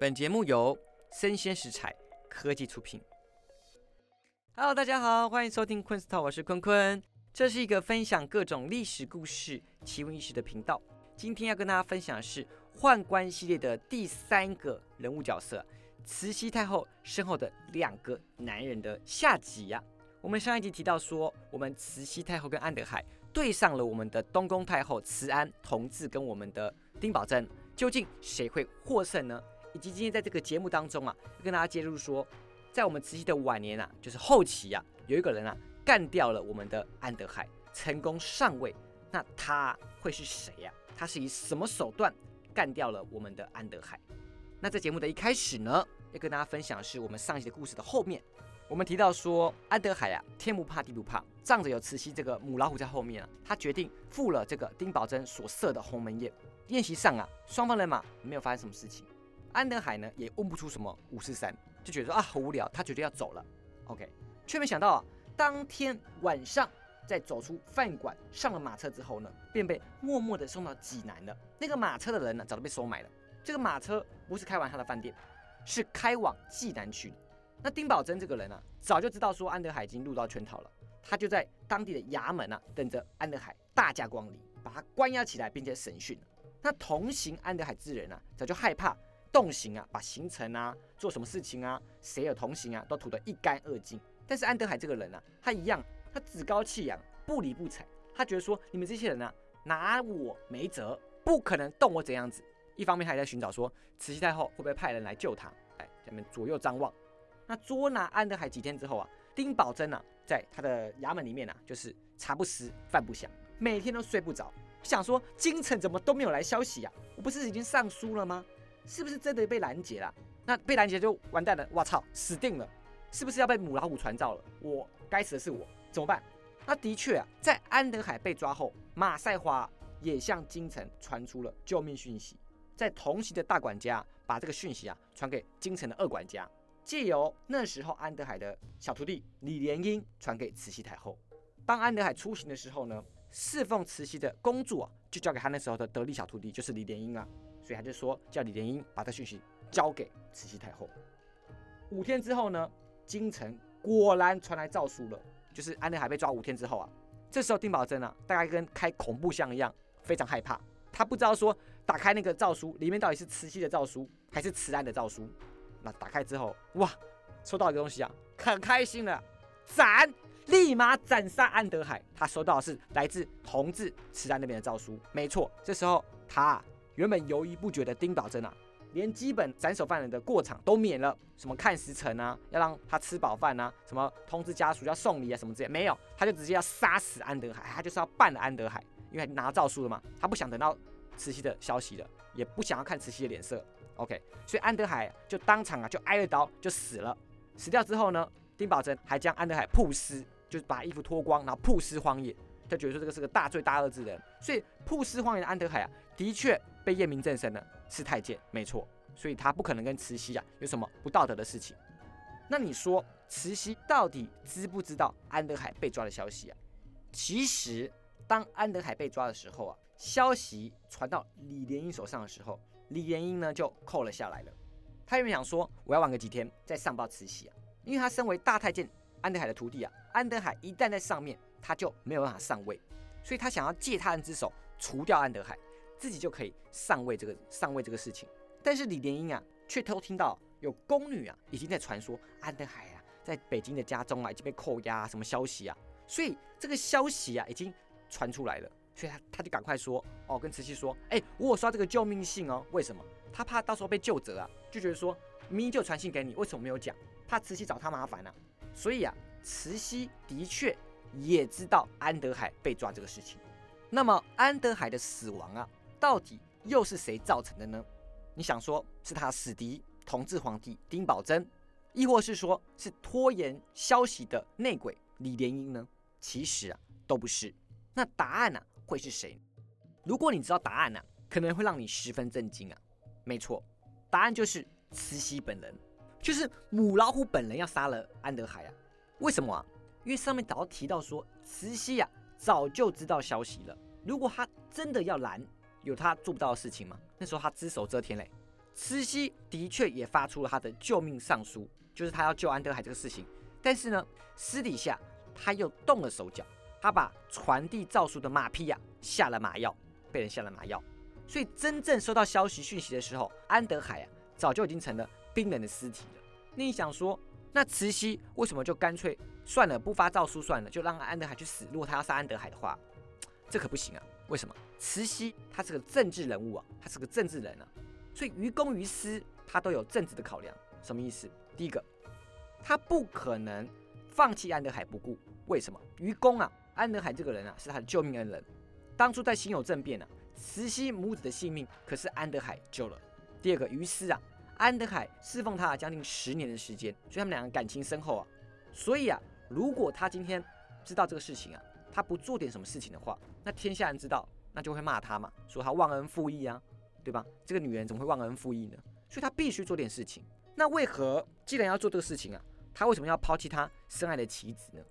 本节目由生鲜食材科技出品。Hello，大家好，欢迎收听昆斯套，我是坤坤。这是一个分享各种历史故事、奇闻异事的频道。今天要跟大家分享的是宦官系列的第三个人物角色——慈禧太后身后的两个男人的下集呀。我们上一集提到说，我们慈禧太后跟安德海对上了我们的东宫太后慈安、同治跟我们的丁宝桢，究竟谁会获胜呢？以及今天在这个节目当中啊，跟大家揭露说，在我们慈禧的晚年啊，就是后期啊，有一个人啊干掉了我们的安德海，成功上位。那他会是谁呀？他是以什么手段干掉了我们的安德海？那在节目的一开始呢，要跟大家分享是我们上一集的故事的后面。我们提到说，安德海啊，天不怕地不怕，仗着有慈禧这个母老虎在后面啊，他决定赴了这个丁宝桢所设的鸿门宴。宴席上啊，双方人马没有发生什么事情，安德海呢也问不出什么五四三，就觉得说啊好无聊，他决定要走了。OK，却没想到啊，当天晚上在走出饭馆上了马车之后呢，便被默默的送到济南了。那个马车的人呢，早就被收买了。这个马车不是开往他的饭店，是开往济南去。那丁宝桢这个人啊，早就知道说安德海已经入到圈套了，他就在当地的衙门啊，等着安德海大驾光临，把他关押起来，并且审讯。那同行安德海之人啊，早就害怕动刑啊，把行程啊、做什么事情啊、谁有同行啊，都吐得一干二净。但是安德海这个人啊，他一样，他趾高气扬，不理不睬。他觉得说，你们这些人啊，拿我没辙，不可能动我怎样子。一方面，他也在寻找说，慈禧太后会不会派人来救他？哎，咱们左右张望。那捉拿安德海几天之后啊，丁宝桢啊，在他的衙门里面啊，就是茶不思饭不想，每天都睡不着，想说京城怎么都没有来消息呀？我不是已经上书了吗？是不是真的被拦截了？那被拦截就完蛋了，我操，死定了！是不是要被母老虎传召了？我该死的是我，怎么办？那的确啊，在安德海被抓后，马赛华也向京城传出了救命讯息，在同行的大管家把这个讯息啊传给京城的二管家。借由那时候安德海的小徒弟李莲英传给慈禧太后。当安德海出行的时候呢，侍奉慈禧的公主啊，就交给他那时候的得力小徒弟，就是李莲英啊。所以他就说叫李莲英把这讯息交给慈禧太后。五天之后呢，京城果然传来诏书了，就是安德海被抓五天之后啊，这时候丁宝桢啊，大概跟开恐怖箱一样，非常害怕。他不知道说打开那个诏书里面到底是慈禧的诏书还是慈安的诏书。那打开之后，哇，收到一个东西啊，很开心了，斩，立马斩杀安德海。他收到的是来自同治、慈安那边的诏书。没错，这时候他原本犹豫不决的丁宝桢啊，连基本斩首犯人的过场都免了，什么看时辰啊，要让他吃饱饭啊，什么通知家属要送礼啊，什么之类没有，他就直接要杀死安德海，他就是要办了安德海，因为拿诏书了嘛，他不想等到慈禧的消息了，也不想要看慈禧的脸色。OK，所以安德海就当场啊就挨了刀就死了。死掉之后呢，丁宝桢还将安德海曝尸，就是把衣服脱光，然后曝尸荒野。他觉得说这个是个大罪大恶之人，所以曝尸荒野的安德海啊，的确被验明正身了，是太监，没错。所以他不可能跟慈禧啊有什么不道德的事情。那你说慈禧到底知不知道安德海被抓的消息啊？其实当安德海被抓的时候啊，消息传到李莲英手上的时候。李莲英呢就扣了下来了。他原本想说，我要晚个几天再上报慈禧啊，因为他身为大太监安德海的徒弟啊，安德海一旦在上面，他就没有办法上位，所以他想要借他人之手除掉安德海，自己就可以上位这个上位这个事情。但是李莲英啊，却偷听到有宫女啊已经在传说安德海啊在北京的家中啊已经被扣押什么消息啊，所以这个消息啊已经传出来了。所以他他就赶快说哦，跟慈禧说，哎，我有刷这个救命信哦。为什么？他怕到时候被救责啊，就觉得说明明就传信给你，为什么没有讲？怕慈禧找他麻烦呢。所以啊，慈禧的确也知道安德海被抓这个事情。那么安德海的死亡啊，到底又是谁造成的呢？你想说是他死敌同治皇帝丁宝桢，亦或是说是拖延消息的内鬼李莲英呢？其实啊，都不是。那答案呢？会是谁？如果你知道答案呢，可能会让你十分震惊啊！没错，答案就是慈禧本人，就是母老虎本人要杀了安德海啊！为什么啊？因为上面早提到说，慈禧啊早就知道消息了。如果他真的要拦，有他做不到的事情吗？那时候他只手遮天嘞，慈禧的确也发出了他的救命上书，就是他要救安德海这个事情。但是呢，私底下他又动了手脚，他把传递诏书的马匹呀下了马药，被人下了马药。所以真正收到消息讯息的时候，安德海啊早就已经成了冰冷的尸体了。那你想说，那慈禧为什么就干脆算了，不发诏书算了，就让安德海去死？如果他要杀安德海的话，这可不行啊！为什么？慈禧她是个政治人物啊，她是个政治人啊。所以于公于私，他都有政治的考量。什么意思？第一个，他不可能放弃安德海不顾。为什么？于公啊，安德海这个人啊，是他的救命恩人。当初在辛酉政变啊，慈禧母子的性命可是安德海救了。第二个，于私啊，安德海侍奉他将近十年的时间，所以他们两个感情深厚啊。所以啊，如果他今天知道这个事情啊，他不做点什么事情的话，那天下人知道，那就会骂他嘛，说他忘恩负义啊。对吧？这个女人怎么会忘恩负义呢？所以她必须做点事情。那为何既然要做这个事情啊，她为什么要抛弃她深爱的妻子呢？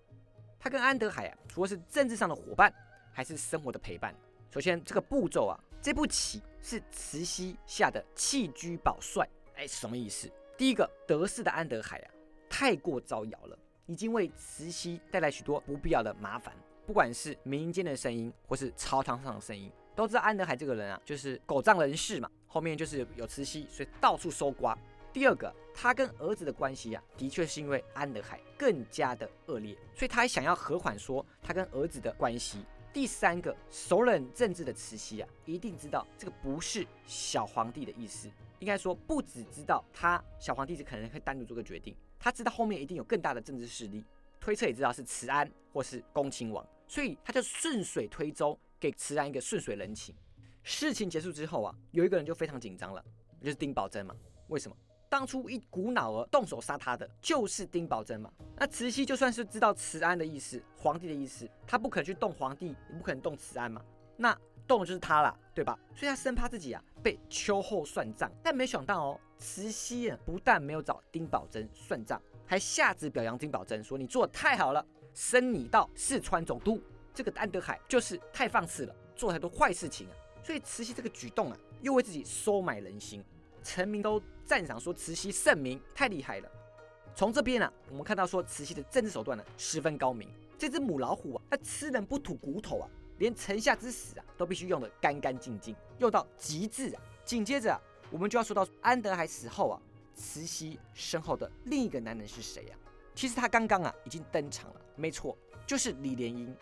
她跟安德海啊，除了是政治上的伙伴，还是生活的陪伴。首先，这个步骤啊，这步棋是慈禧下的弃车保帅。哎，什么意思？第一个，得势的安德海啊，太过招摇了，已经为慈禧带来许多不必要的麻烦，不管是民间的声音，或是朝堂上的声音。都知道安德海这个人啊，就是狗仗人势嘛，后面就是有慈禧，所以到处搜刮。第二个，他跟儿子的关系啊，的确是因为安德海更加的恶劣，所以他还想要和缓说他跟儿子的关系。第三个，熟稔政治的慈禧啊，一定知道这个不是小皇帝的意思，应该说不只知道他小皇帝是可能会单独做个决定，他知道后面一定有更大的政治势力，推测也知道是慈安或是恭亲王，所以他就顺水推舟。给慈安一个顺水人情。事情结束之后啊，有一个人就非常紧张了，就是丁宝桢嘛。为什么？当初一股脑儿动手杀他的就是丁宝桢嘛。那慈禧就算是知道慈安的意思，皇帝的意思，他不可能去动皇帝，也不可能动慈安嘛。那动的就是他了，对吧？所以他生怕自己啊被秋后算账。但没想到哦，慈禧啊不但没有找丁宝桢算账，还下旨表扬丁宝桢，说你做的太好了，升你到四川总督。这个安德海就是太放肆了，做太多坏事情啊，所以慈禧这个举动啊，又为自己收买人心，臣民都赞赏说慈禧圣明，太厉害了。从这边啊，我们看到说慈禧的政治手段呢十分高明。这只母老虎啊，它吃人不吐骨头啊，连臣下之死啊都必须用得干干净净，用到极致啊。紧接着我们就要说到安德海死后啊，慈禧身后的另一个男人是谁呀？其实他刚刚啊已经登场了，没错，就是李莲英。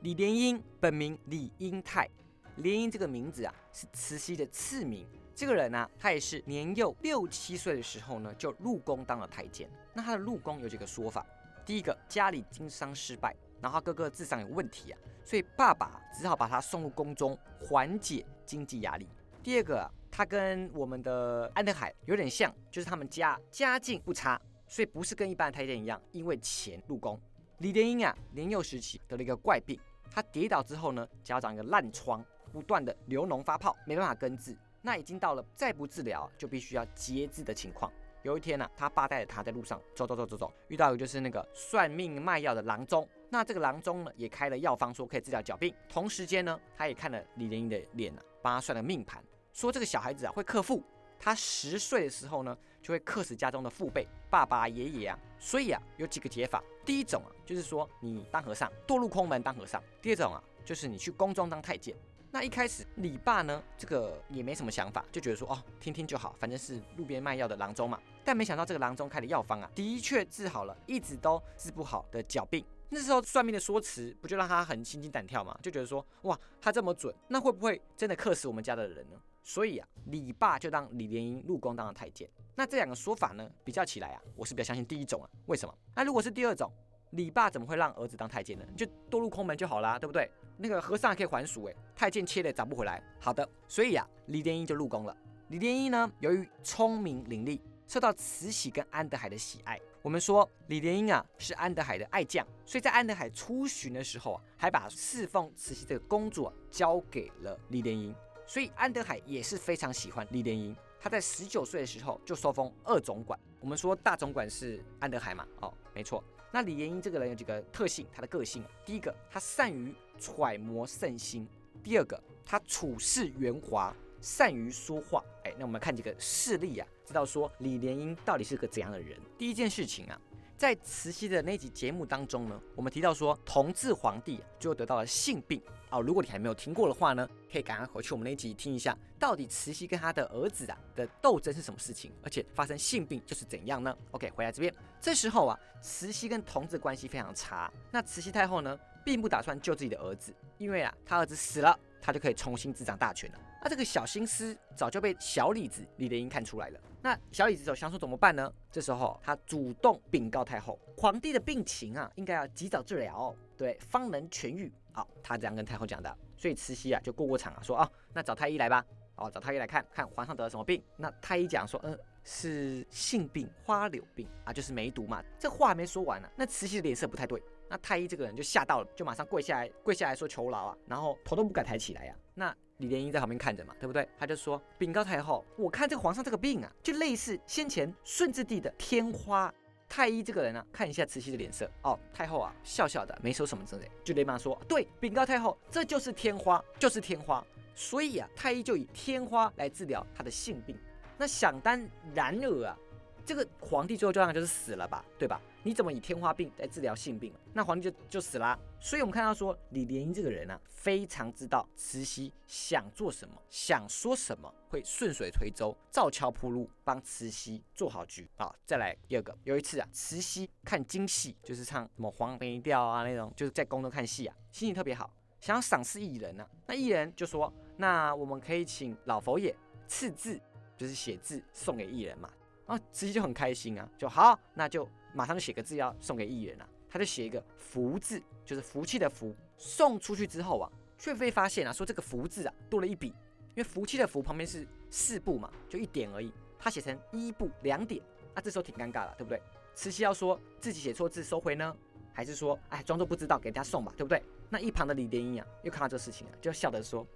李莲英本名李英泰，莲英这个名字啊是慈禧的赐名。这个人呢，他也是年幼六七岁的时候呢就入宫当了太监。那他的入宫有几个说法：第一个，家里经商失败，然后哥哥智商有问题啊，所以爸爸只好把他送入宫中缓解经济压力。第二个，他跟我们的安德海有点像，就是他们家家境不差，所以不是跟一般的太监一样因为钱入宫。李莲英啊，年幼时期得了一个怪病。他跌倒之后呢，脚长一个烂疮，不断的流脓发泡，没办法根治。那已经到了再不治疗就必须要截肢的情况。有一天呢，他爸带着他在路上走走走走走，遇到一个就是那个算命卖药的郎中。那这个郎中呢，也开了药方，说可以治疗脚病。同时间呢，他也看了李莲英的脸啊，帮他算了命盘，说这个小孩子啊会克父。他十岁的时候呢，就会克死家中的父辈，爸爸、爷爷啊。所以啊，有几个解法。第一种啊，就是说你当和尚，堕入空门当和尚；第二种啊，就是你去宫中当太监。那一开始李爸呢，这个也没什么想法，就觉得说哦，听听就好，反正是路边卖药的郎中嘛。但没想到这个郎中开的药方啊，的确治好了一直都治不好的脚病。那时候算命的说辞，不就让他很心惊胆跳吗？就觉得说哇，他这么准，那会不会真的克死我们家的人呢？所以啊，李爸就让李莲英入宫当了太监。那这两个说法呢，比较起来啊，我是比较相信第一种啊。为什么？那如果是第二种，李爸怎么会让儿子当太监呢？就堕入空门就好啦，对不对？那个和尚还可以还俗哎，太监切了找不回来。好的，所以啊，李莲英就入宫了。李莲英呢，由于聪明伶俐，受到慈禧跟安德海的喜爱。我们说李莲英啊是安德海的爱将，所以在安德海出巡的时候啊，还把侍奉慈禧这个工作交给了李莲英。所以安德海也是非常喜欢李莲英，他在十九岁的时候就受封二总管。我们说大总管是安德海嘛？哦，没错。那李莲英这个人有几个特性，他的个性，第一个他善于揣摩圣心，第二个他处事圆滑，善于说话。哎，那我们看几个事例啊，知道说李莲英到底是个怎样的人。第一件事情啊。在慈禧的那集节目当中呢，我们提到说同治皇帝就得到了性病哦。如果你还没有听过的话呢，可以赶快回去我们那集听一下，到底慈禧跟他的儿子啊的斗争是什么事情，而且发生性病就是怎样呢？OK，回来这边，这时候啊，慈禧跟同治关系非常差。那慈禧太后呢，并不打算救自己的儿子，因为啊，他儿子死了，他就可以重新执掌大权了。那这个小心思早就被小李子李莲英看出来了。那小李子走想说怎么办呢？这时候他主动禀告太后，皇帝的病情啊，应该要及早治疗，对，方能痊愈。好，他这样跟太后讲的。所以慈禧啊就过过场啊，说啊，那找太医来吧。哦，找太医来看看皇上得了什么病。那太医讲说，嗯，是性病花柳病啊，就是梅毒嘛。这话没说完呢，那慈禧的脸色不太对。那太医这个人就吓到了，就马上跪下来，跪下来说求饶啊，然后头都不敢抬起来呀。那李莲英在旁边看着嘛，对不对？他就说禀告太后，我看这个皇上这个病啊，就类似先前顺治帝的天花。太医这个人啊，看一下慈禧的脸色哦。太后啊，笑笑的，没说什么之类，就连忙说对，禀告太后，这就是天花，就是天花。所以啊，太医就以天花来治疗他的性病。那想当然尔啊。这个皇帝最后照样就是死了吧，对吧？你怎么以天花病来治疗性病？那皇帝就就死了。所以我们看到说李莲英这个人啊，非常知道慈禧想做什么，想说什么，会顺水推舟，照桥铺路，帮慈禧做好局啊。再来第二个，有一次啊，慈禧看京戏，就是唱什么黄梅调啊那种，就是在宫中看戏啊，心情特别好，想要赏识艺人呢。那艺人就说，那我们可以请老佛爷赐字，就是写字送给艺人嘛。啊，慈禧就很开心啊，就好，那就马上就写个字要送给议员了。他就写一个福字，就是福气的福。送出去之后啊，却被发现啊，说这个福字啊多了一笔，因为福气的福旁边是四步嘛，就一点而已，他写成一步两点，啊，这时候挺尴尬了，对不对？慈禧要说自己写错字收回呢，还是说哎装作不知道给人家送吧，对不对？那一旁的李莲英啊，又看到这事情啊，就笑着说，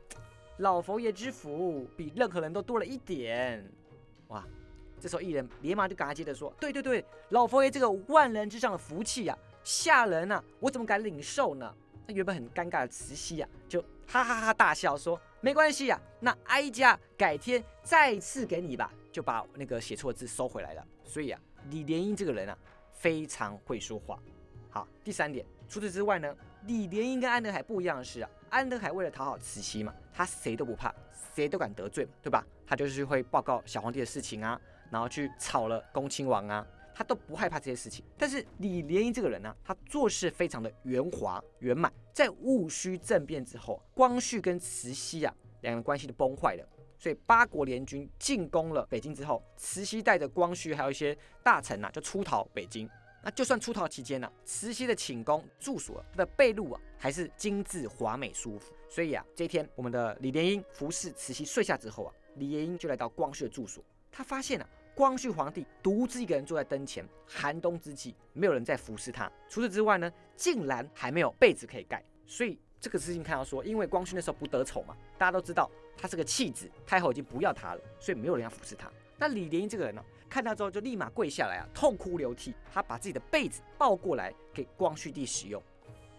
老佛爷之福比任何人都多了一点，哇！这时候，艺人连忙就赶快接着说：“对对对，老佛爷这个万人之上的福气呀，吓人呐！我怎么敢领受呢？”那原本很尴尬的慈禧呀，就哈哈哈大笑说：“没关系呀，那哀家改天再次给你吧。”就把那个写错字收回来了。所以啊，李莲英这个人啊，非常会说话。好，第三点，除此之外呢，李莲英跟安德海不一样的是啊，安德海为了讨好慈禧嘛，他谁都不怕，谁都敢得罪，对吧？他就是会报告小皇帝的事情啊。然后去炒了恭亲王啊，他都不害怕这些事情。但是李莲英这个人呢，他做事非常的圆滑圆满。在戊戌政变之后，光绪跟慈禧啊两人关系都崩坏了，所以八国联军进攻了北京之后，慈禧带着光绪还有一些大臣呐就出逃北京。那就算出逃期间呢，慈禧的寝宫住所的被褥啊还是精致华美舒服。所以啊，这一天我们的李莲英服侍慈禧睡下之后啊，李莲英就来到光绪的住所，他发现了。光绪皇帝独自一个人坐在灯前，寒冬之际，没有人在服侍他。除此之外呢，竟然还没有被子可以盖。所以这个事情看到说，因为光绪那时候不得宠嘛，大家都知道他是个弃子，太后已经不要他了，所以没有人要服侍他。那李莲英这个人呢，看到之后就立马跪下来啊，痛哭流涕，他把自己的被子抱过来给光绪帝使用。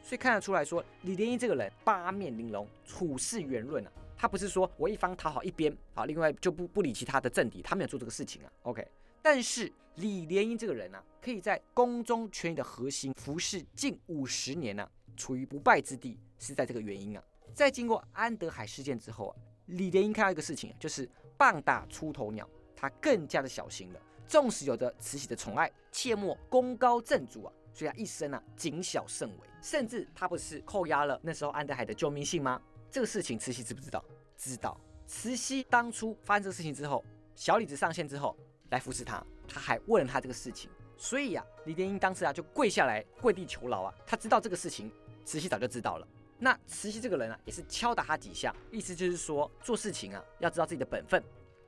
所以看得出来说，李莲英这个人八面玲珑，处事圆润啊。他不是说我一方讨好一边，好，另外就不不理其他的政敌，他没有做这个事情啊。OK，但是李莲英这个人啊，可以在宫中权力的核心服侍近五十年呢，处于不败之地，是在这个原因啊。在经过安德海事件之后啊，李莲英看到一个事情啊，就是棒打出头鸟，他更加的小心了。纵使有着慈禧的宠爱，切莫功高震主啊，所以他一生啊谨小慎微，甚至他不是扣押了那时候安德海的救命信吗？这个事情慈禧知不知道？知道。慈禧当初发生这个事情之后，小李子上线之后来扶持他，他还问了他这个事情。所以啊，李莲英当时啊就跪下来跪地求饶啊。他知道这个事情，慈禧早就知道了。那慈禧这个人啊，也是敲打他几下，意思就是说做事情啊要知道自己的本分。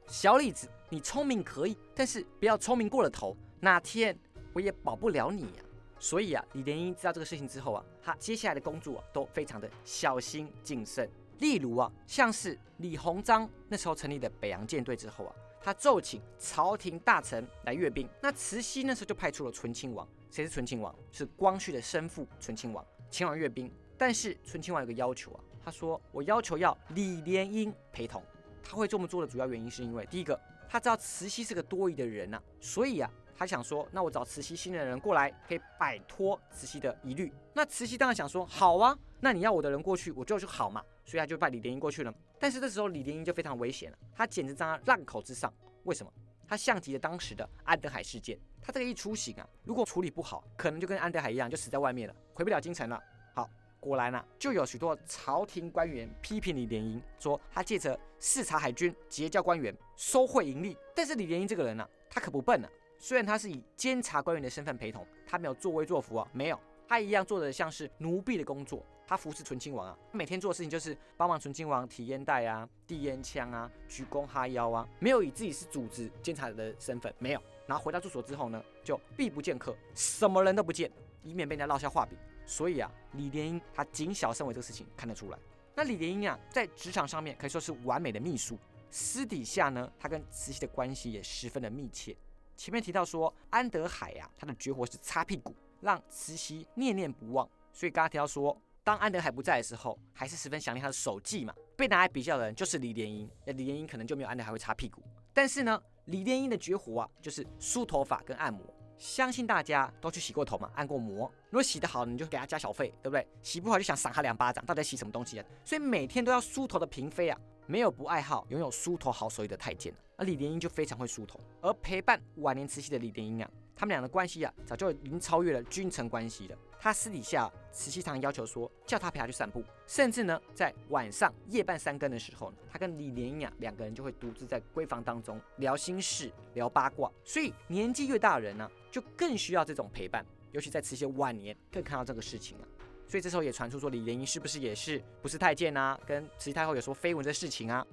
小李子，你聪明可以，但是不要聪明过了头，哪天我也保不了你呀。所以啊，李莲英知道这个事情之后啊，他接下来的工作都非常的小心谨慎。例如啊，像是李鸿章那时候成立的北洋舰队之后啊，他奏请朝廷大臣来阅兵。那慈禧那时候就派出了醇亲王，谁是醇亲王？是光绪的生父醇亲王前往阅兵。但是醇亲王有个要求啊，他说我要求要李莲英陪同。他会这么做的主要原因是因为，第一个，他知道慈禧是个多疑的人呐，所以啊，他想说，那我找慈禧信任的人过来，可以摆脱慈禧的疑虑。那慈禧当然想说，好啊，那你要我的人过去，我就就好嘛，所以他就派李莲英过去了。但是这时候李莲英就非常危险了，他简直站在浪口之上。为什么？他像极了当时的安德海事件。他这个一出行啊，如果处理不好，可能就跟安德海一样，就死在外面了，回不了京城了。好，果然呢，就有许多朝廷官员批评李莲英，说他借着视察海军、结交官员、收贿盈利。但是李莲英这个人呢，他可不笨呢。虽然他是以监察官员的身份陪同，他没有作威作福啊，没有，他一样做的像是奴婢的工作。他服侍纯亲王啊，每天做的事情就是帮忙纯亲王提烟袋啊、递烟枪啊、鞠躬哈腰啊，没有以自己是组织监察的身份，没有。然后回到住所之后呢，就避不见客，什么人都不见，以免被人家落下画柄。所以啊，李莲英他谨小慎微这个事情看得出来。那李莲英啊，在职场上面可以说是完美的秘书，私底下呢，他跟慈禧的关系也十分的密切。前面提到说，安德海呀，他的绝活是擦屁股，让慈禧念念不忘。所以刚刚提到说。当安德海不在的时候，还是十分想念他的手技嘛。被拿来比较的人就是李莲英，那李莲英可能就没有安德海会擦屁股。但是呢，李莲英的绝活啊，就是梳头发跟按摩。相信大家都去洗过头嘛，按过摩。如果洗得好，你就给他加小费，对不对？洗不好就想赏他两巴掌，到底洗什么东西啊？所以每天都要梳头的嫔妃啊，没有不爱好拥有梳头好手艺的太监而李莲英就非常会梳头，而陪伴晚年慈禧的李莲英啊。他们俩的关系啊，早就已经超越了君臣关系了。他私底下，慈禧常要求说，叫他陪他去散步，甚至呢，在晚上夜半三更的时候呢，他跟李莲英啊两个人就会独自在闺房当中聊心事、聊八卦。所以年纪越大的人呢，就更需要这种陪伴，尤其在慈禧晚年更看到这个事情啊。所以这时候也传出说，李莲英是不是也是不是太监啊？跟慈禧太后有说绯闻的事情啊？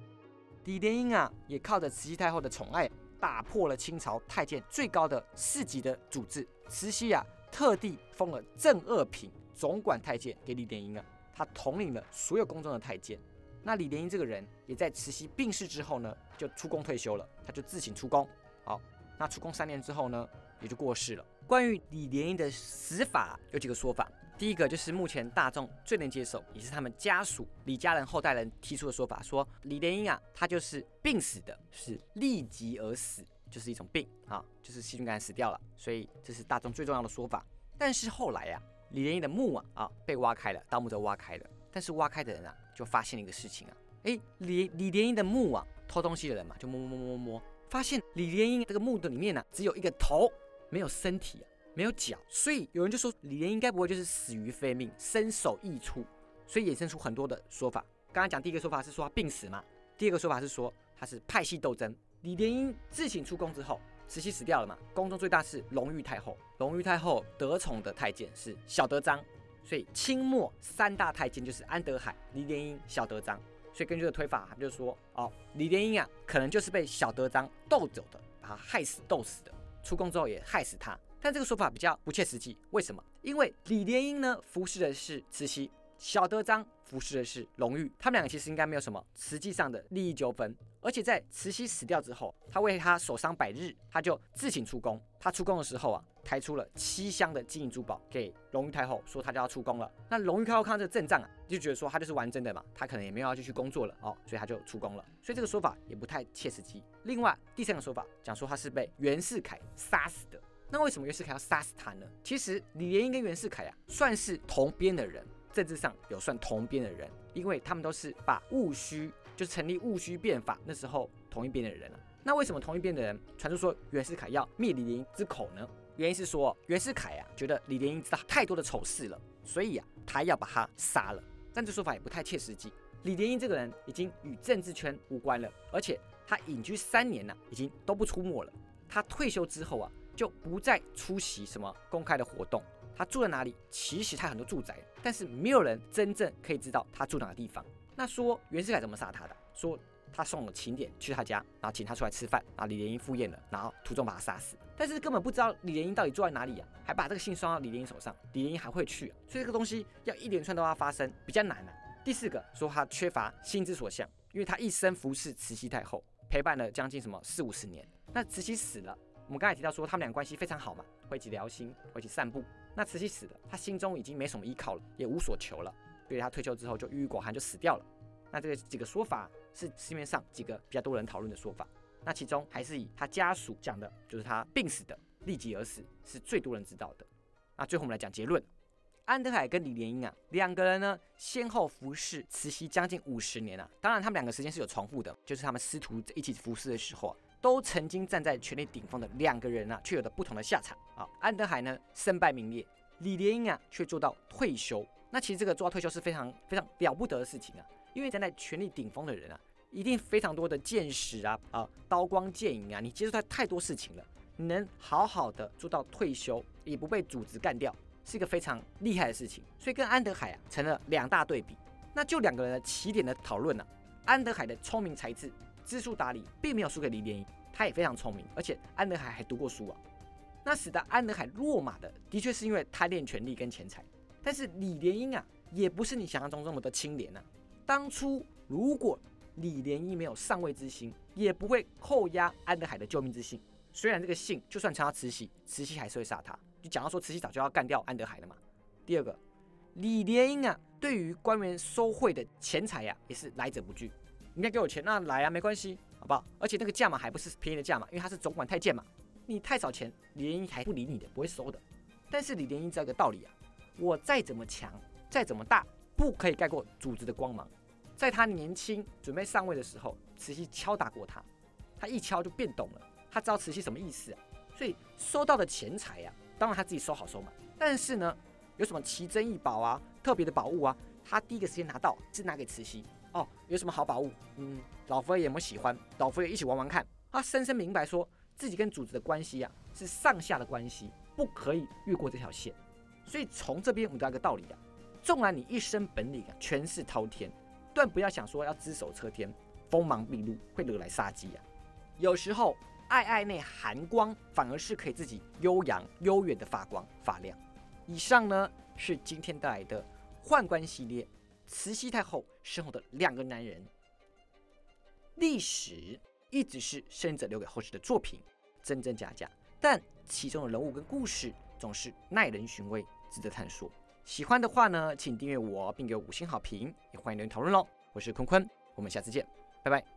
李莲英啊，也靠着慈禧太后的宠爱。打破了清朝太监最高的四级的组织，慈禧啊特地封了正二品总管太监给李莲英啊，他统领了所有宫中的太监。那李莲英这个人也在慈禧病逝之后呢，就出宫退休了，他就自请出宫。好，那出宫三年之后呢，也就过世了。关于李莲英的死法有几个说法。第一个就是目前大众最能接受，也是他们家属李家人后代人提出的说法，说李莲英啊，她就是病死的，是立即而死，就是一种病啊，就是细菌感染死掉了，所以这是大众最重要的说法。但是后来呀，李莲英的墓啊啊被挖开了，盗墓者挖开了，但是挖开的人啊就发现了一个事情啊，哎，李李莲英的墓啊，偷东西的人嘛就摸摸摸摸摸，发现李莲英这个墓的里面呢只有一个头，没有身体啊。没有脚，所以有人就说李莲应该不会就是死于非命，身首异处，所以衍生出很多的说法。刚刚讲第一个说法是说病死嘛，第二个说法是说他是派系斗争。李莲英自请出宫之后，慈禧死掉了嘛，宫中最大是隆裕太后，隆裕太后得宠的太监是小德章，所以清末三大太监就是安德海、李莲英、小德章。所以根据这个推法，他们就说哦，李莲英啊，可能就是被小德章斗走的，把他害死、斗死的，出宫之后也害死他。但这个说法比较不切实际，为什么？因为李莲英呢服侍的是慈禧，小德章服侍的是隆裕，他们两个其实应该没有什么实际上的利益纠纷。而且在慈禧死掉之后，他为他守丧百日，他就自请出宫。他出宫的时候啊，抬出了七箱的金银珠宝给隆裕太后，说他就要出宫了。那隆裕太后看到这个阵仗啊，就觉得说他就是玩真的嘛，他可能也没有要继续工作了哦，所以他就出宫了。所以这个说法也不太切实际。另外第三个说法讲说他是被袁世凯杀死的。那为什么袁世凯要杀死他呢？其实李莲英跟袁世凯啊，算是同边的人，政治上有算同边的人，因为他们都是把戊戌，就是成立戊戌变法那时候同一边的人了。那为什么同一边的人传出说袁世凯要灭李莲英之口呢？原因是说袁世凯啊，觉得李莲英知道太多的丑事了，所以啊，他要把他杀了。但这说法也不太切实际。李莲英这个人已经与政治圈无关了，而且他隐居三年了，已经都不出没了。他退休之后啊。就不再出席什么公开的活动。他住在哪里？其实他很多住宅，但是没有人真正可以知道他住哪个地方。那说袁世凯怎么杀他的？说他送了请柬去他家，然后请他出来吃饭，然后李莲英赴宴了，然后途中把他杀死。但是根本不知道李莲英到底住在哪里啊，还把这个信送到李莲英手上，李莲英还会去，所以这个东西要一连串都要发生，比较难啊。第四个说他缺乏心之所向，因为他一生服侍慈禧太后，陪伴了将近什么四五十年。那慈禧死了。我们刚才提到说，他们俩关系非常好嘛，会一起聊心，会一起散步。那慈禧死了，她心中已经没什么依靠了，也无所求了，所以她退休之后就郁郁寡欢，就死掉了。那这个几个说法是市面上几个比较多人讨论的说法。那其中还是以他家属讲的，就是他病死的，立即而死，是最多人知道的。那最后我们来讲结论：安德海跟李莲英啊，两个人呢先后服侍慈禧将近五十年啊。当然，他们两个时间是有重复的，就是他们师徒一起服侍的时候啊，都曾经站在权力顶峰的两个人啊，却有了不同的下场啊。安德海呢身败名裂，李莲英啊却做到退休。那其实这个做到退休是非常非常了不得的事情啊，因为站在权力顶峰的人啊。一定非常多的见识啊啊，刀光剑影啊，你接触到太多事情了，你能好好的做到退休，也不被组织干掉，是一个非常厉害的事情。所以跟安德海啊成了两大对比。那就两个人的起点的讨论呢，安德海的聪明才智、知书达理，并没有输给李莲英，他也非常聪明，而且安德海还读过书啊。那使得安德海落马的，的确是因为贪恋权力跟钱财。但是李莲英啊，也不是你想象中这么的清廉呐。当初如果李莲英没有上位之心，也不会扣押安德海的救命之信。虽然这个信就算传到慈禧，慈禧还是会杀他。就讲到说，慈禧早就要干掉安德海了嘛。第二个，李莲英啊，对于官员收贿的钱财呀，也是来者不拒。你该给我钱，那来啊，没关系，好不好？而且那个价码还不是便宜的价码，因为他是总管太监嘛。你太少钱，李莲英还不理你的，不会收的。但是李莲英知道一个道理啊，我再怎么强，再怎么大，不可以盖过组织的光芒。在他年轻准备上位的时候，慈禧敲打过他，他一敲就变懂了，他知道慈禧什么意思啊。所以收到的钱财呀，当然他自己收好收满。但是呢，有什么奇珍异宝啊、特别的宝物啊，他第一个时间拿到是拿给慈禧。哦，有什么好宝物？嗯，老佛爷有没有喜欢？老佛爷一起玩玩看。他深深明白说自己跟主子的关系呀，是上下的关系，不可以越过这条线。所以从这边我们得到一个道理啊，纵然你一身本领啊，权势滔天。断不要想说要只手遮天，锋芒毕露会惹来杀机啊！有时候爱爱内寒光，反而是可以自己悠扬悠远的发光发亮。以上呢是今天带来的宦官系列，慈禧太后身后的两个男人。历史一直是生者留给后世的作品，真真假假，但其中的人物跟故事总是耐人寻味，值得探索。喜欢的话呢，请订阅我，并给五星好评，也欢迎留言讨论喽。我是坤坤，我们下次见，拜拜。